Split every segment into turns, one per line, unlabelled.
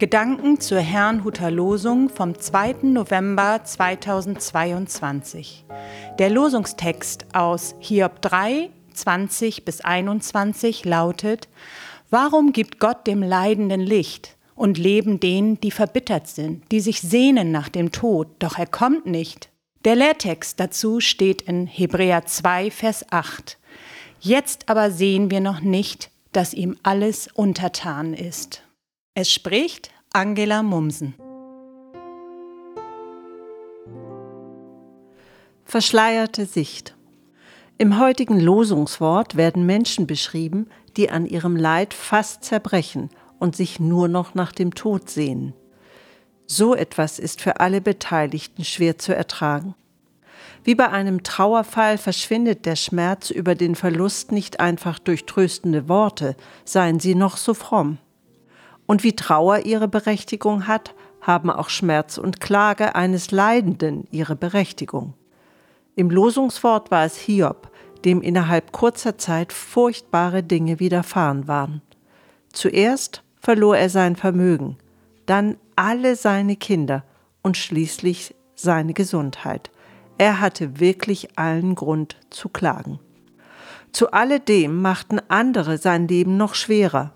Gedanken zur Herrnhuter Losung vom 2. November 2022. Der Losungstext aus Hiob 3, 20 bis 21 lautet: Warum gibt Gott dem Leidenden Licht und Leben denen, die verbittert sind, die sich sehnen nach dem Tod, doch er kommt nicht? Der Lehrtext dazu steht in Hebräer 2, Vers 8. Jetzt aber sehen wir noch nicht, dass ihm alles untertan ist. Es spricht Angela Mumsen.
Verschleierte Sicht. Im heutigen Losungswort werden Menschen beschrieben, die an ihrem Leid fast zerbrechen und sich nur noch nach dem Tod sehnen. So etwas ist für alle Beteiligten schwer zu ertragen. Wie bei einem Trauerfall verschwindet der Schmerz über den Verlust nicht einfach durch tröstende Worte, seien sie noch so fromm. Und wie Trauer ihre Berechtigung hat, haben auch Schmerz und Klage eines Leidenden ihre Berechtigung. Im Losungswort war es Hiob, dem innerhalb kurzer Zeit furchtbare Dinge widerfahren waren. Zuerst verlor er sein Vermögen, dann alle seine Kinder und schließlich seine Gesundheit. Er hatte wirklich allen Grund zu klagen. Zu alledem machten andere sein Leben noch schwerer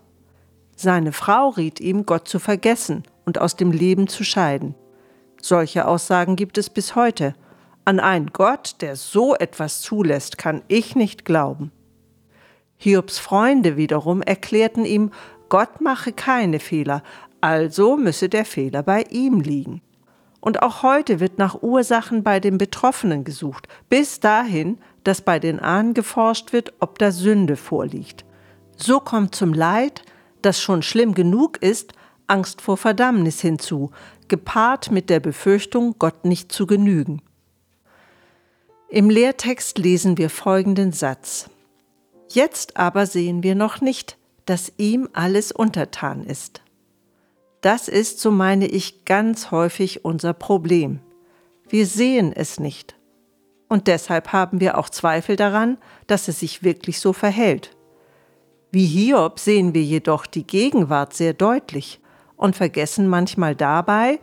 seine Frau riet ihm, Gott zu vergessen und aus dem Leben zu scheiden. Solche Aussagen gibt es bis heute. An einen Gott, der so etwas zulässt, kann ich nicht glauben. Hiobs Freunde wiederum erklärten ihm, Gott mache keine Fehler, also müsse der Fehler bei ihm liegen. Und auch heute wird nach Ursachen bei den Betroffenen gesucht, bis dahin, dass bei den Ahnen geforscht wird, ob da Sünde vorliegt. So kommt zum Leid, das schon schlimm genug ist, Angst vor Verdammnis hinzu, gepaart mit der Befürchtung, Gott nicht zu genügen. Im Lehrtext lesen wir folgenden Satz. Jetzt aber sehen wir noch nicht, dass ihm alles untertan ist. Das ist, so meine ich, ganz häufig unser Problem. Wir sehen es nicht. Und deshalb haben wir auch Zweifel daran, dass es sich wirklich so verhält. Wie Hiob sehen wir jedoch die Gegenwart sehr deutlich und vergessen manchmal dabei,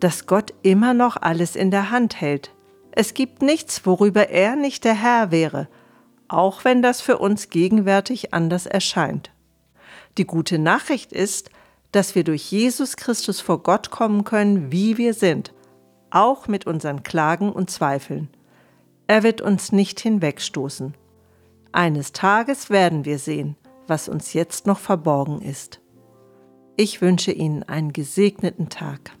dass Gott immer noch alles in der Hand hält. Es gibt nichts, worüber er nicht der Herr wäre, auch wenn das für uns gegenwärtig anders erscheint. Die gute Nachricht ist, dass wir durch Jesus Christus vor Gott kommen können, wie wir sind, auch mit unseren Klagen und Zweifeln. Er wird uns nicht hinwegstoßen. Eines Tages werden wir sehen, was uns jetzt noch verborgen ist. Ich wünsche Ihnen einen gesegneten Tag.